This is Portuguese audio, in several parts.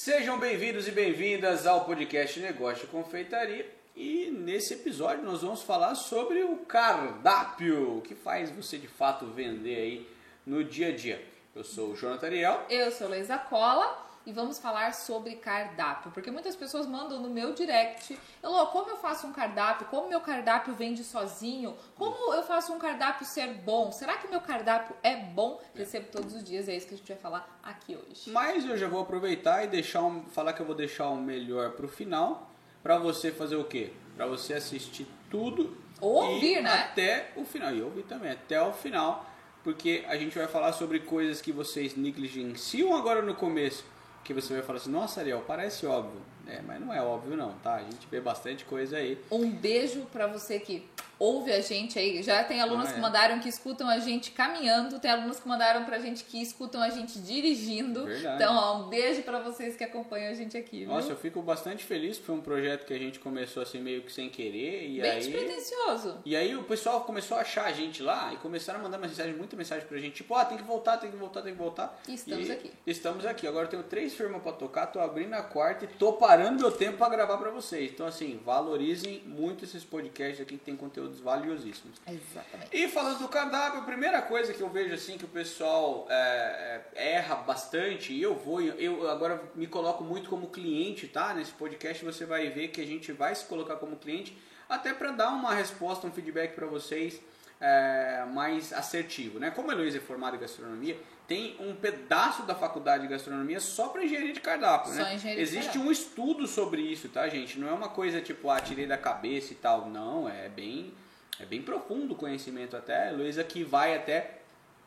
Sejam bem-vindos e bem-vindas ao podcast Negócio Confeitaria. E nesse episódio nós vamos falar sobre o cardápio, que faz você de fato vender aí no dia a dia. Eu sou o Jonathan Ariel. Eu sou Leisa Cola e vamos falar sobre cardápio, porque muitas pessoas mandam no meu direct, Elô, como eu faço um cardápio? Como meu cardápio vende sozinho? Como eu faço um cardápio ser bom? Será que meu cardápio é bom? Recebo todos os dias, é isso que a gente vai falar aqui hoje. Mas eu já vou aproveitar e deixar um, falar que eu vou deixar o melhor pro final, para você fazer o quê? Para você assistir tudo Ou ouvir, né? até o final e ouvir também até o final, porque a gente vai falar sobre coisas que vocês negligenciam agora no começo que você vai falar assim, nossa Ariel, parece óbvio. É, mas não é óbvio não, tá? A gente vê bastante coisa aí. Um beijo para você que ouve a gente aí. Já tem alunos ah, é. que mandaram que escutam a gente caminhando, tem alunos que mandaram pra gente que escutam a gente dirigindo. Verdade. Então, ó, um beijo para vocês que acompanham a gente aqui. Viu? Nossa, eu fico bastante feliz, foi um projeto que a gente começou assim meio que sem querer e Bem aí despretensioso. E aí o pessoal começou a achar a gente lá e começaram a mandar mensagem, muita mensagem pra gente, tipo, ah, tem que voltar, tem que voltar, tem que voltar. E estamos e aqui. Estamos aqui. Agora eu tenho três firmas para tocar, tô abrindo a quarta e tô parando meu tempo para gravar para vocês. Então assim, valorizem muito esses podcasts aqui que tem conteúdos valiosíssimos. Exatamente. E falando do cardápio, a primeira coisa que eu vejo assim que o pessoal é, é, erra bastante, e eu vou, eu agora me coloco muito como cliente, tá? Nesse podcast você vai ver que a gente vai se colocar como cliente, até para dar uma resposta, um feedback para vocês é, mais assertivo, né? Como a Heloísa é formada em gastronomia, tem um pedaço da faculdade de gastronomia só para engenharia de cardápio, só né? Engenharia Existe de um estudo sobre isso, tá, gente? Não é uma coisa tipo, ah, tirei da cabeça e tal. Não, é bem é bem profundo o conhecimento até. Luísa que vai até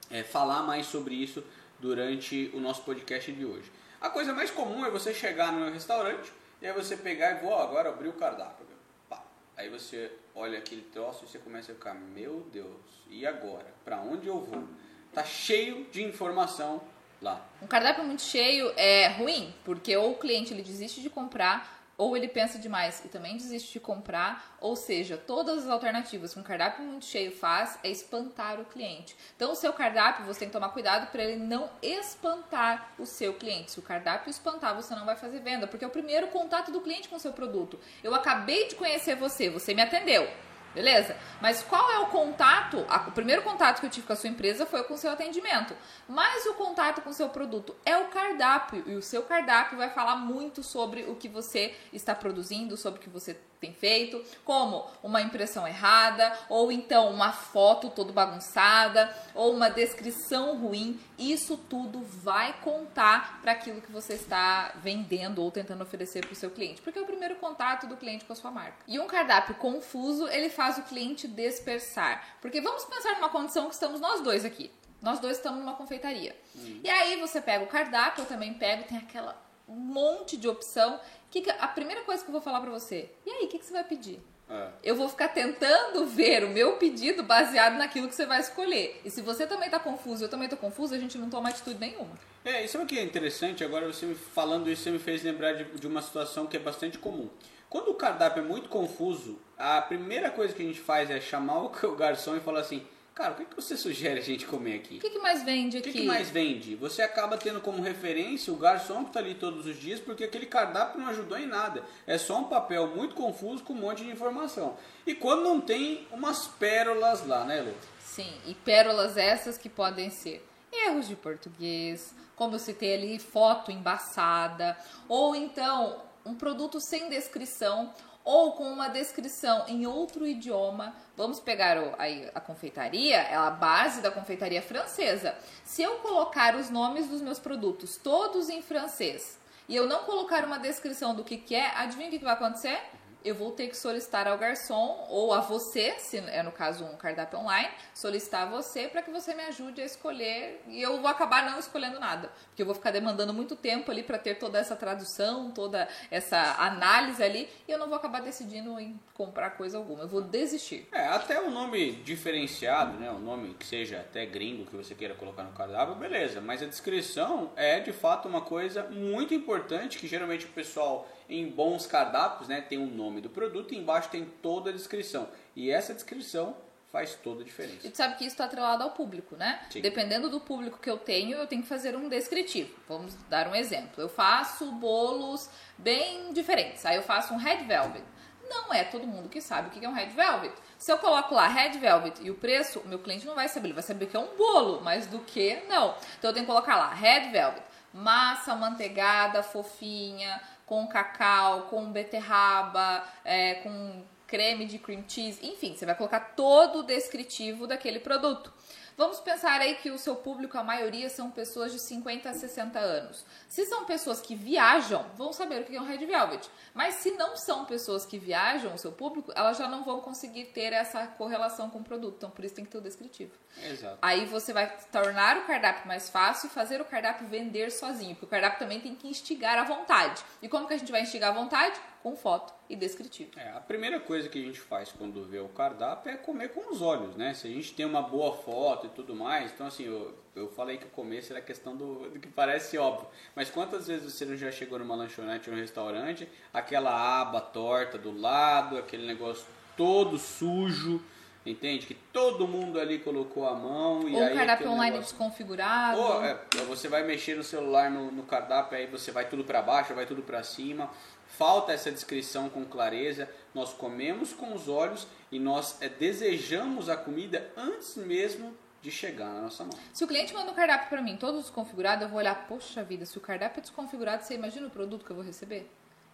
é, falar mais sobre isso durante o nosso podcast de hoje. A coisa mais comum é você chegar no restaurante e aí você pegar e vou agora abrir o cardápio. Pá. Aí você olha aquele troço e você começa a ficar, meu Deus, e agora? Para onde eu vou? Tá cheio de informação lá. Um cardápio muito cheio é ruim, porque ou o cliente ele desiste de comprar ou ele pensa demais e também desiste de comprar, ou seja, todas as alternativas que um cardápio muito cheio faz é espantar o cliente. Então, o seu cardápio você tem que tomar cuidado para ele não espantar o seu cliente. Se o cardápio espantar, você não vai fazer venda, porque é o primeiro contato do cliente com o seu produto. Eu acabei de conhecer você, você me atendeu. Beleza? Mas qual é o contato? O primeiro contato que eu tive com a sua empresa foi com o seu atendimento. Mas o contato com o seu produto é o cardápio. E o seu cardápio vai falar muito sobre o que você está produzindo, sobre o que você tem feito, como uma impressão errada, ou então uma foto toda bagunçada, ou uma descrição ruim. Isso tudo vai contar para aquilo que você está vendendo ou tentando oferecer para o seu cliente, porque é o primeiro contato do cliente com a sua marca. E um cardápio confuso, ele faz o cliente dispersar. Porque vamos pensar numa condição que estamos nós dois aqui. Nós dois estamos numa confeitaria. Uhum. E aí você pega o cardápio, eu também pego, tem aquela monte de opção que, a primeira coisa que eu vou falar para você, e aí, o que, que você vai pedir? É. Eu vou ficar tentando ver o meu pedido baseado naquilo que você vai escolher. E se você também está confuso, eu também estou confuso, a gente não toma atitude nenhuma. É, isso é o que é interessante. Agora você falando isso, você me fez lembrar de, de uma situação que é bastante comum. Quando o cardápio é muito confuso, a primeira coisa que a gente faz é chamar o garçom e falar assim: Cara, o que, que você sugere a gente comer aqui? O que, que mais vende aqui? O que, que, mais vende? Você acaba tendo como referência o garçom que está ali todos os dias, porque aquele cardápio não ajudou em nada. É só um papel muito confuso com um monte de informação. E quando não tem umas pérolas lá, né, Lu? Sim, e pérolas essas que podem ser erros de português, como eu citei ali, foto embaçada, ou então um produto sem descrição, ou com uma descrição em outro idioma. Vamos pegar o, aí, a confeitaria, é a base da confeitaria francesa. Se eu colocar os nomes dos meus produtos todos em francês e eu não colocar uma descrição do que, que é, adivinha o que, que vai acontecer? Eu vou ter que solicitar ao garçom ou a você, se é no caso um cardápio online, solicitar a você para que você me ajude a escolher e eu vou acabar não escolhendo nada, porque eu vou ficar demandando muito tempo ali para ter toda essa tradução, toda essa análise ali e eu não vou acabar decidindo em comprar coisa alguma, eu vou desistir. É, até o nome diferenciado, né, o nome que seja até gringo que você queira colocar no cardápio, beleza, mas a descrição é de fato uma coisa muito importante que geralmente o pessoal em bons cardápios, né, tem o nome do produto e embaixo tem toda a descrição. E essa descrição faz toda a diferença. E tu sabe que isso está atrelado ao público, né? Sim. Dependendo do público que eu tenho, eu tenho que fazer um descritivo. Vamos dar um exemplo. Eu faço bolos bem diferentes. Aí eu faço um red velvet. Não é todo mundo que sabe o que é um red velvet. Se eu coloco lá red velvet e o preço, o meu cliente não vai saber. Ele vai saber que é um bolo, mas do que não. Então eu tenho que colocar lá red velvet, massa manteigada, fofinha, com cacau, com beterraba, é, com creme de cream cheese, enfim, você vai colocar todo o descritivo daquele produto. Vamos pensar aí que o seu público, a maioria, são pessoas de 50 a 60 anos. Se são pessoas que viajam, vão saber o que é um Red Velvet. Mas se não são pessoas que viajam, o seu público, elas já não vão conseguir ter essa correlação com o produto. Então, por isso tem que ter o descritivo. Exato. Aí você vai tornar o cardápio mais fácil e fazer o cardápio vender sozinho. Porque o cardápio também tem que instigar a vontade. E como que a gente vai instigar a vontade? Com foto e descritivo. É, a primeira coisa que a gente faz quando vê o cardápio é comer com os olhos, né? Se a gente tem uma boa foto e tudo mais, então assim, eu, eu falei que o começo era questão do, do que parece óbvio. Mas quantas vezes você não já chegou numa lanchonete ou num restaurante, aquela aba torta do lado, aquele negócio todo sujo, entende? Que todo mundo ali colocou a mão e Ou aí um cardápio online negócio- desconfigurado. ou é, você vai mexer no celular no, no cardápio, aí você vai tudo para baixo, vai tudo para cima. Falta essa descrição com clareza. Nós comemos com os olhos e nós é, desejamos a comida antes mesmo de chegar na nossa mão. Se o cliente manda um cardápio pra mim todo desconfigurado, eu vou olhar, poxa vida, se o cardápio é desconfigurado, você imagina o produto que eu vou receber?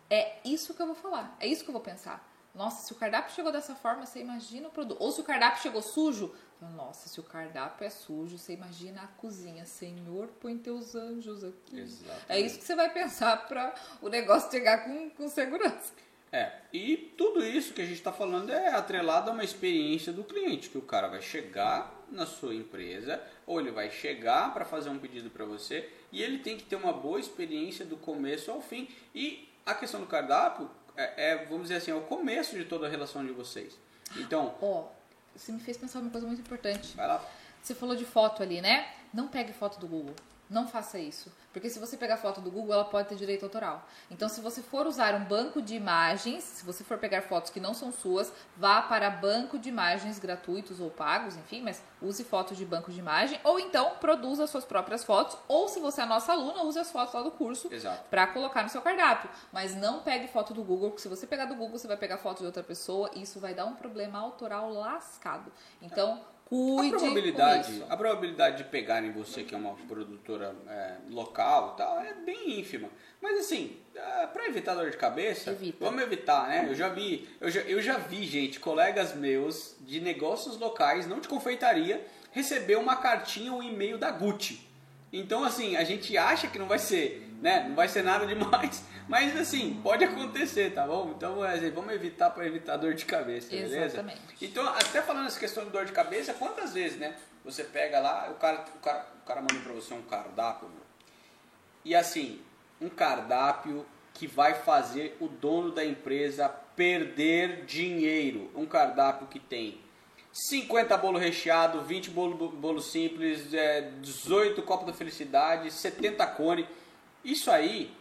É isso que eu vou falar, é isso que eu vou pensar. Nossa, se o cardápio chegou dessa forma, você imagina o produto. Ou se o cardápio chegou sujo, nossa, se o cardápio é sujo, você imagina a cozinha. Senhor, põe teus anjos aqui. Exatamente. É isso que você vai pensar pra o negócio chegar com, com segurança. É, e tudo isso que a gente está falando é atrelado a uma experiência do cliente, que o cara vai chegar na sua empresa ou ele vai chegar para fazer um pedido para você e ele tem que ter uma boa experiência do começo ao fim. E a questão do cardápio é, é, vamos dizer assim, é o começo de toda a relação de vocês. Então, Ó, você me fez pensar uma coisa muito importante. vai lá. Você falou de foto ali, né? Não pegue foto do Google. Não faça isso. Porque se você pegar foto do Google, ela pode ter direito autoral. Então, se você for usar um banco de imagens, se você for pegar fotos que não são suas, vá para banco de imagens gratuitos ou pagos, enfim, mas use fotos de banco de imagem. Ou então, produza suas próprias fotos. Ou, se você é nossa aluna, use as fotos lá do curso para colocar no seu cardápio. Mas não pegue foto do Google, porque se você pegar do Google, você vai pegar foto de outra pessoa e isso vai dar um problema autoral lascado. Então, cuide A probabilidade, a probabilidade de pegarem você, que é uma produtora é, local tal, é bem ínfima. Mas assim, para evitar dor de cabeça, Evita. vamos evitar, né? Eu já vi, eu já, eu já vi, gente, colegas meus de negócios locais, não de confeitaria, receber uma cartinha ou um e-mail da Gucci. Então, assim, a gente acha que não vai ser, né? Não vai ser nada demais. Mas, assim, pode acontecer, tá bom? Então, é, vamos evitar para evitar dor de cabeça, beleza? Exatamente. Então, até falando essa questão de dor de cabeça, quantas vezes, né? Você pega lá, o cara, o cara, o cara manda pra você um cardápio, meu. e assim, um cardápio que vai fazer o dono da empresa perder dinheiro. Um cardápio que tem 50 bolo recheado, 20 bolo, bolo simples, é, 18 copo da felicidade, 70 cone. Isso aí,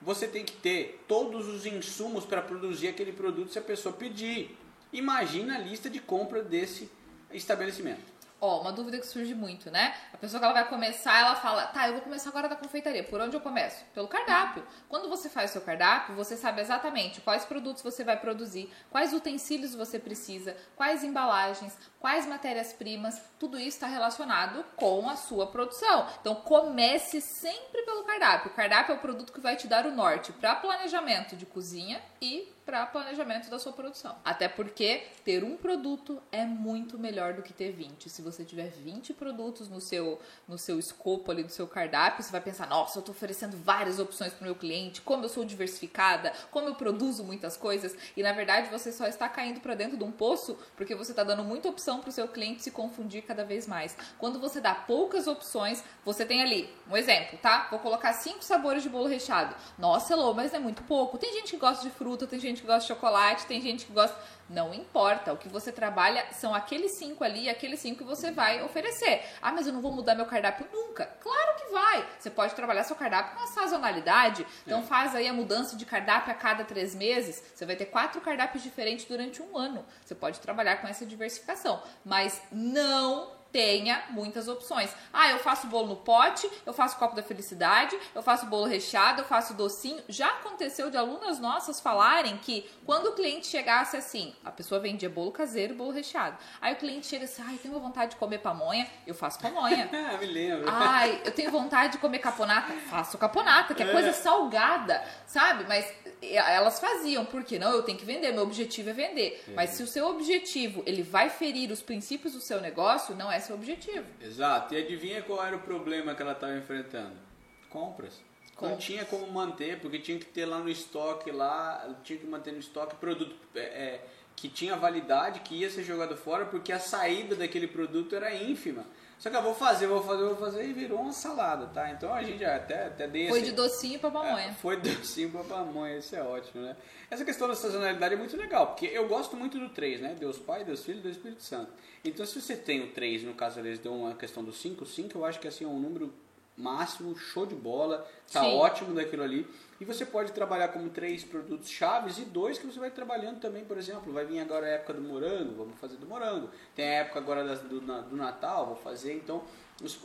você tem que ter todos os insumos para produzir aquele produto se a pessoa pedir. Imagina a lista de compra desse estabelecimento. Ó, uma dúvida que surge muito, né? A pessoa que ela vai começar, ela fala, tá, eu vou começar agora da confeitaria. Por onde eu começo? Pelo cardápio. Quando você faz o seu cardápio, você sabe exatamente quais produtos você vai produzir, quais utensílios você precisa, quais embalagens, quais matérias-primas, tudo isso está relacionado com a sua produção. Então comece sempre pelo cardápio. O cardápio é o produto que vai te dar o norte para planejamento de cozinha e para planejamento da sua produção. Até porque ter um produto é muito melhor do que ter 20. Se você tiver 20 produtos no seu no seu escopo ali do seu cardápio, você vai pensar: "Nossa, eu tô oferecendo várias opções para o meu cliente, como eu sou diversificada, como eu produzo muitas coisas". E na verdade, você só está caindo para dentro de um poço porque você está dando muita opção para o seu cliente se confundir cada vez mais. Quando você dá poucas opções, você tem ali, um exemplo, tá? Vou colocar cinco sabores de bolo recheado. Nossa, Elô, mas é muito pouco. Tem gente que gosta de fruta, tem gente gente que gosta de chocolate, tem gente que gosta. Não importa. O que você trabalha são aqueles cinco ali, aqueles cinco que você vai oferecer. Ah, mas eu não vou mudar meu cardápio nunca. Claro que vai. Você pode trabalhar seu cardápio com a sazonalidade. Então É. faz aí a mudança de cardápio a cada três meses. Você vai ter quatro cardápios diferentes durante um ano. Você pode trabalhar com essa diversificação. Mas não tenha muitas opções. Ah, eu faço bolo no pote, eu faço copo da felicidade, eu faço bolo recheado, eu faço docinho. Já aconteceu de alunas nossas falarem que quando o cliente chegasse assim, a pessoa vendia bolo caseiro bolo recheado. Aí o cliente chega assim, ai, tenho vontade de comer pamonha, eu faço pamonha. Ah, me lembro. Ai, eu tenho vontade de comer caponata. Faço caponata, que é coisa salgada, sabe? Mas elas faziam, porque não, eu tenho que vender, meu objetivo é vender. Mas se o seu objetivo, ele vai ferir os princípios do seu negócio, não é seu objetivo. Exato. E adivinha qual era o problema que ela estava enfrentando? Compras. Não Compras. tinha como manter, porque tinha que ter lá no estoque, lá, tinha que manter no estoque produto é, é, que tinha validade, que ia ser jogado fora, porque a saída daquele produto era ínfima. Só que eu vou fazer, vou fazer, vou fazer e virou uma salada, tá? Então a gente até, até dei Foi esse- de docinho pra pamonha. é, foi docinho pra pamonha, isso é ótimo, né? Essa questão da sazonalidade é muito legal, porque eu gosto muito do 3, né? Deus Pai, Deus Filho e Deus Espírito Santo. Então se você tem o 3, no caso eles dão uma questão do 5, 5 eu acho que assim é um número máximo, show de bola, tá Sim. ótimo daquilo ali. E você pode trabalhar como três produtos chaves e dois que você vai trabalhando também, por exemplo, vai vir agora a época do morango, vamos fazer do morango. Tem a época agora do, do Natal, vou fazer, então os,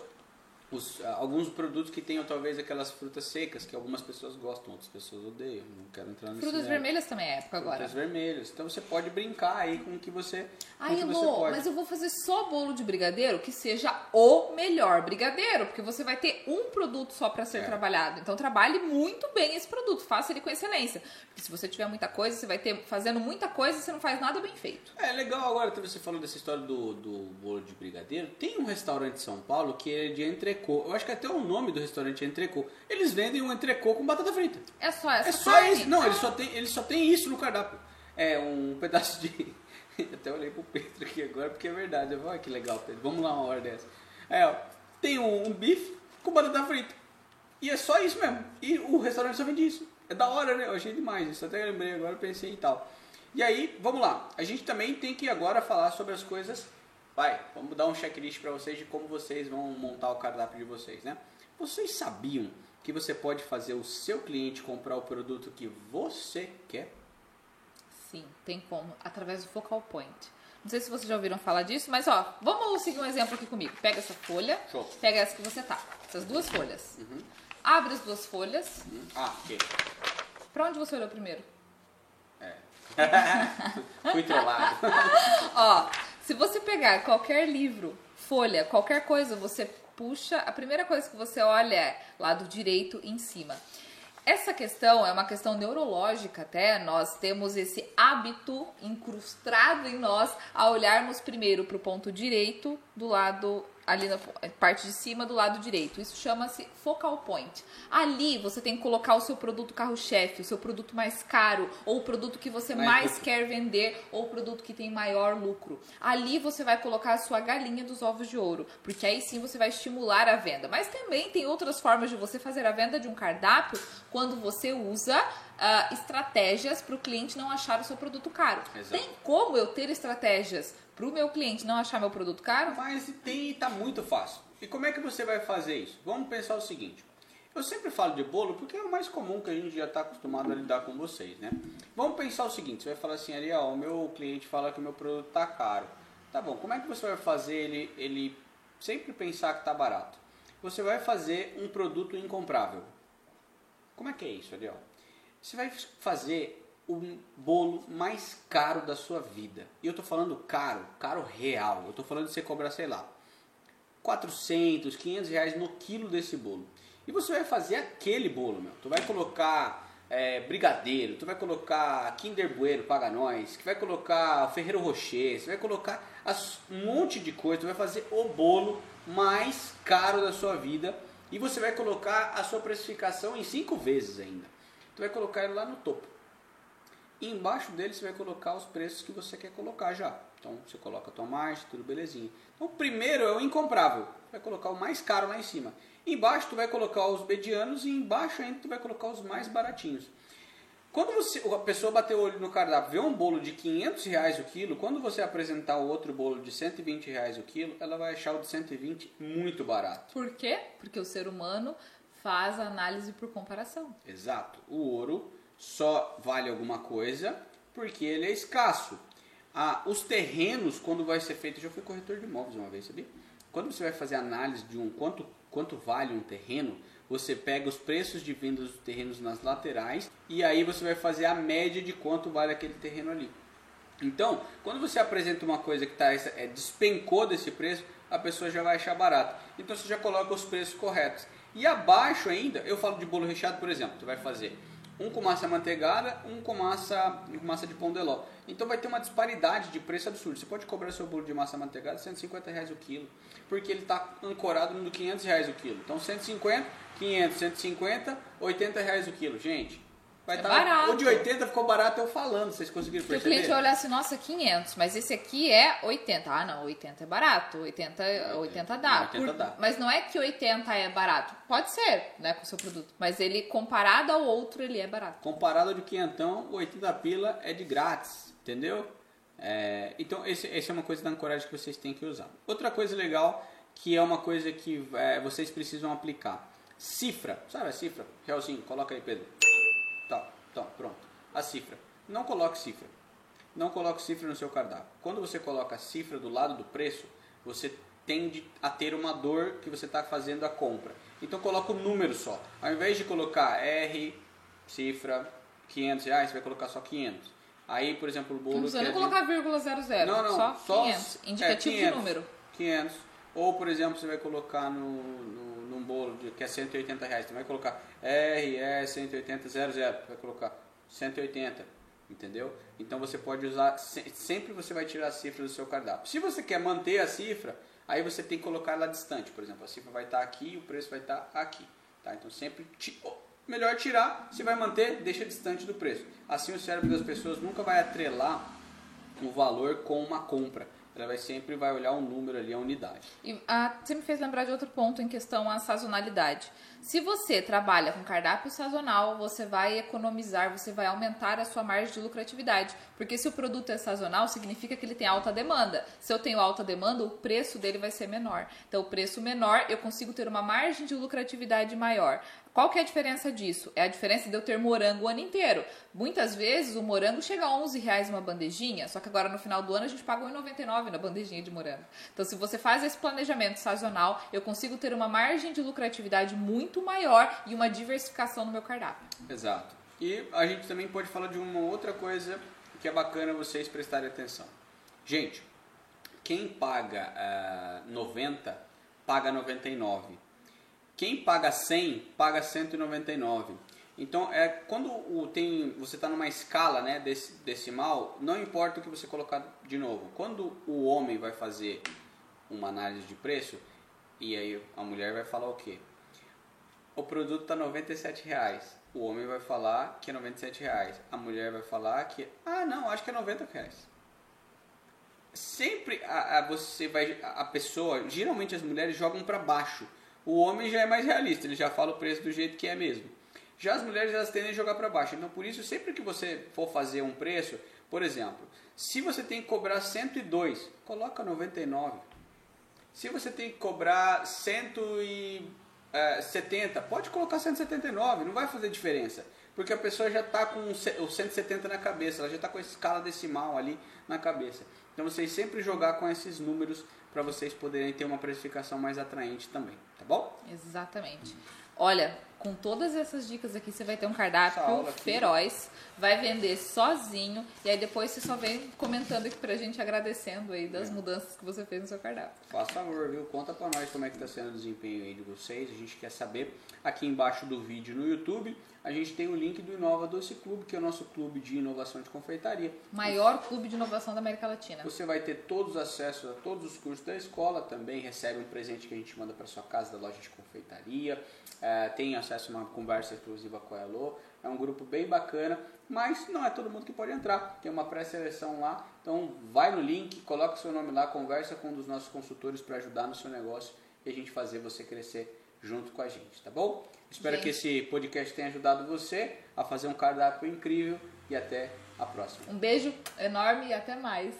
os, ah, alguns produtos que tenham talvez aquelas frutas secas que algumas pessoas gostam, outras pessoas odeiam. Não quero entrar nesse Frutas mérito. vermelhas também é época agora. Frutas vermelhas. Então você pode brincar aí com o que você, Elô, pode. mas eu vou fazer só bolo de brigadeiro que seja o melhor brigadeiro, porque você vai ter um produto só para ser É. trabalhado. Então trabalhe muito bem esse produto, faça ele com excelência. Porque se você tiver muita coisa, você vai ter fazendo muita coisa e você não faz nada bem feito. É legal agora que você falou dessa história do, do bolo de brigadeiro. Tem um restaurante em São Paulo que é de entrecô. Eu acho que até o nome do restaurante é entrecô. Eles vendem um entrecô com batata frita. É só essa É só isso. Não, ele só tem, ele só tem isso no cardápio. É um pedaço de. Até olhei pro Pedro aqui agora porque é verdade. Eu falei, que legal, Pedro. Vamos lá uma hora dessa. É, ó, tem um, um bife com batata frita. E é só isso mesmo. E o restaurante só vende isso. É da hora, né? Eu achei demais isso. Até lembrei agora, pensei e tal. E aí, vamos lá. A gente também tem que agora falar sobre as coisas. Vai, vamos dar um checklist para vocês de como vocês vão montar o cardápio de vocês, né? Vocês sabiam que você pode fazer o seu cliente comprar o produto que você quer? Sim, tem como, através do focal point. Não sei se vocês já ouviram falar disso, mas ó, vamos seguir um exemplo aqui comigo. Pega essa folha, Show. pega essa que você tá, essas duas folhas. Abre as duas folhas. Hum? Ah, ok. Pra onde você olhou primeiro? Fui trollado. Ó, se você pegar qualquer livro, folha, qualquer coisa, você puxa, a primeira coisa que você olha é lado direito em cima. Essa questão é uma questão neurológica até, nós temos esse hábito incrustado em nós a olharmos primeiro para o ponto direito do lado ali na parte de cima do lado direito. Isso chama-se focal point. Ali você tem que colocar o seu produto carro-chefe, o seu produto mais caro, ou o produto que você Mais mais quer vender, ou o produto que tem maior lucro. Ali você vai colocar a sua galinha dos ovos de ouro, porque aí sim você vai estimular a venda. Mas também tem outras formas de você fazer a venda de um cardápio quando você usa ah, estratégias para o cliente não achar o seu produto caro. Exato. Tem como eu ter estratégias para o meu cliente não achar meu produto caro? Mas tem, tá muito fácil. E como é que você vai fazer isso? Vamos pensar o seguinte. Eu sempre falo de bolo porque é o mais comum que a gente já está acostumado a lidar com vocês, né? Vamos pensar o seguinte, você vai falar assim, Ariel, o meu cliente fala que o meu produto tá caro. Tá bom, como é que você vai fazer ele, ele sempre pensar que tá barato? Você vai fazer um produto incomprável. Como é que é isso, Ariel? Você vai fazer o bolo mais caro da sua vida. E eu tô falando caro, caro real. Eu tô falando de você cobrar, sei lá, 400, 500 reais no quilo desse bolo. E você vai fazer aquele bolo, meu. Tu vai colocar é, brigadeiro, tu vai colocar Kinder Bueno, paga nós, que vai colocar Ferreiro Rocher, você vai colocar as- um monte de coisa, tu vai fazer o bolo mais caro da sua vida e você vai colocar a sua precificação em cinco vezes ainda. Tu vai colocar ele lá no topo. E embaixo dele você vai colocar os preços que você quer colocar já. Então você coloca a tua margem, tudo belezinha. Então o primeiro é o incomprável. Vai colocar o mais caro lá em cima. Embaixo tu vai colocar os medianos e embaixo ainda tu vai colocar os mais baratinhos. Quando você, a pessoa bater o olho no cardápio, vê um bolo de 500 reais o quilo, quando você apresentar o outro bolo de 120 reais o quilo, ela vai achar o de 120 muito barato. Por quê? Porque o ser humano faz análise por comparação. Exato. O ouro só vale alguma coisa porque ele é escasso. Ah, os terrenos, quando vai ser feito, já fui corretor de imóveis uma vez, sabia? Quando você vai fazer análise de um quanto, quanto vale um terreno, você pega os preços de venda dos terrenos nas laterais e aí você vai fazer a média de quanto vale aquele terreno ali. Então, quando você apresenta uma coisa que tá, é, despencou desse preço, a pessoa já vai achar barato. Então você já coloca os preços corretos. E abaixo ainda, eu falo de bolo recheado, por exemplo, você vai fazer um com massa manteigada, um com massa, com massa de pão de ló. Então vai ter uma disparidade de preço absurdo. Você pode cobrar seu bolo de massa manteigada 150 reais o quilo, porque ele está ancorado no 500 reais o quilo. Então 150, 500, 150, 80 reais o quilo. Gente, vai É estar... barato. O de 80 ficou barato eu falando, vocês conseguiram Porque o perceber? cliente olhar assim, nossa, 500, mas esse aqui é 80. Ah, não, 80 é barato, 80, 80 dá. 80 Por- dá. Mas não é que 80 é barato. Pode ser, né, com o seu produto. Mas ele, comparado ao outro, ele é barato. Comparado ao de quinhentão, o 80 pila é de grátis, entendeu? É, então, esse, essa é uma coisa da ancoragem que vocês têm que usar. Outra coisa legal, que é uma coisa que é, vocês precisam aplicar. Cifra, sabe a cifra? Realzinho, coloca aí, Pedro. Então, pronto. A cifra. Não coloque cifra. Não coloque cifra no seu cardápio. Quando você coloca a cifra do lado do preço, você tende a ter uma dor que você está fazendo a compra. Então coloca o número só. Ao invés de colocar R, cifra, 500 reais, você vai colocar só 500. Aí, por exemplo, o bolo Não precisa é nem de- colocar vírgula zero zero, não, não, só, só 500. é, Indicativo 500, de número. 500. Ou, por exemplo, você vai colocar no, no, num bolo de, que é 180 reais. Você vai colocar RE 180 00. Vai colocar 180. Entendeu? Então você pode usar. se- Sempre você vai tirar a cifra do seu cardápio. Se você quer manter a cifra, aí você tem que colocar ela distante. Por exemplo, a cifra vai estar aqui e o preço vai estar aqui. Tá? Então sempre. ti- oh, Melhor tirar, se vai manter, deixa distante do preço. Assim o cérebro das pessoas nunca vai atrelar o valor com uma compra. Ela vai sempre vai olhar um número ali, a unidade. E ah, você me fez lembrar de outro ponto em questão à sazonalidade. Se você trabalha com cardápio sazonal, você vai economizar, você vai aumentar a sua margem de lucratividade. Porque se o produto é sazonal, significa que ele tem alta demanda. Se eu tenho alta demanda, o preço dele vai ser menor. Então, o preço menor, eu consigo ter uma margem de lucratividade maior. Qual que é a diferença disso? É a diferença de eu ter morango o ano inteiro. Muitas vezes o morango chega a 11 reais uma bandejinha, só que agora no final do ano a gente paga 1,99 na bandejinha de morango. Então se você faz esse planejamento sazonal, eu consigo ter uma margem de lucratividade muito maior e uma diversificação no meu cardápio. Exato. E a gente também pode falar de uma outra coisa que é bacana vocês prestarem atenção. Gente, quem paga ah, 90, paga 99. Quem paga 100, paga 199. Então, é quando o, tem, você está numa escala né, desse, decimal, não importa o que você colocar de novo. Quando o homem vai fazer uma análise de preço, e aí a mulher vai falar o quê? O produto está 97 reais. O homem vai falar que é 97 reais. A mulher vai falar que, ah, não, acho que é 90 reais. Sempre a, a- você vai, a pessoa, geralmente as mulheres jogam para baixo. O homem já é mais realista, ele já fala o preço do jeito que é mesmo. Já as mulheres elas tendem a jogar para baixo. Então por isso sempre que você for fazer um preço, por exemplo, se você tem que cobrar 102, coloca 99. Se você tem que cobrar 170, pode colocar 179, não vai fazer diferença. Porque a pessoa já está com o ce- o 170 na cabeça, ela já está com a escala decimal ali na cabeça. Então vocês sempre jogar com esses números para vocês poderem ter uma precificação mais atraente também, tá bom? Exatamente. Olha, com todas essas dicas aqui, você vai ter um cardápio feroz, vai vender sozinho, e aí depois você só vem comentando aqui pra gente, agradecendo aí das É. mudanças que você fez no seu cardápio. Faz favor, viu? Conta pra nós como é que tá sendo o desempenho aí de vocês. A gente quer saber. Aqui embaixo do vídeo no YouTube, a gente tem o link do Inova Doce Clube, que é o nosso clube de inovação de confeitaria. Maior clube de inovação da América Latina. Você vai ter todos os acessos a todos os cursos da escola, também recebe um presente que a gente manda para sua casa da loja de confeitaria, eh, tem acesso a uma conversa exclusiva com a Elo, é um grupo bem bacana, mas não é todo mundo que pode entrar, tem uma pré-seleção lá, então vai no link, coloca seu nome lá, conversa com um dos nossos consultores para ajudar no seu negócio e a gente fazer você crescer junto com a gente, tá bom? Espero Gente. que esse podcast tenha ajudado você a fazer um cardápio incrível e até a próxima. Um beijo enorme e até mais.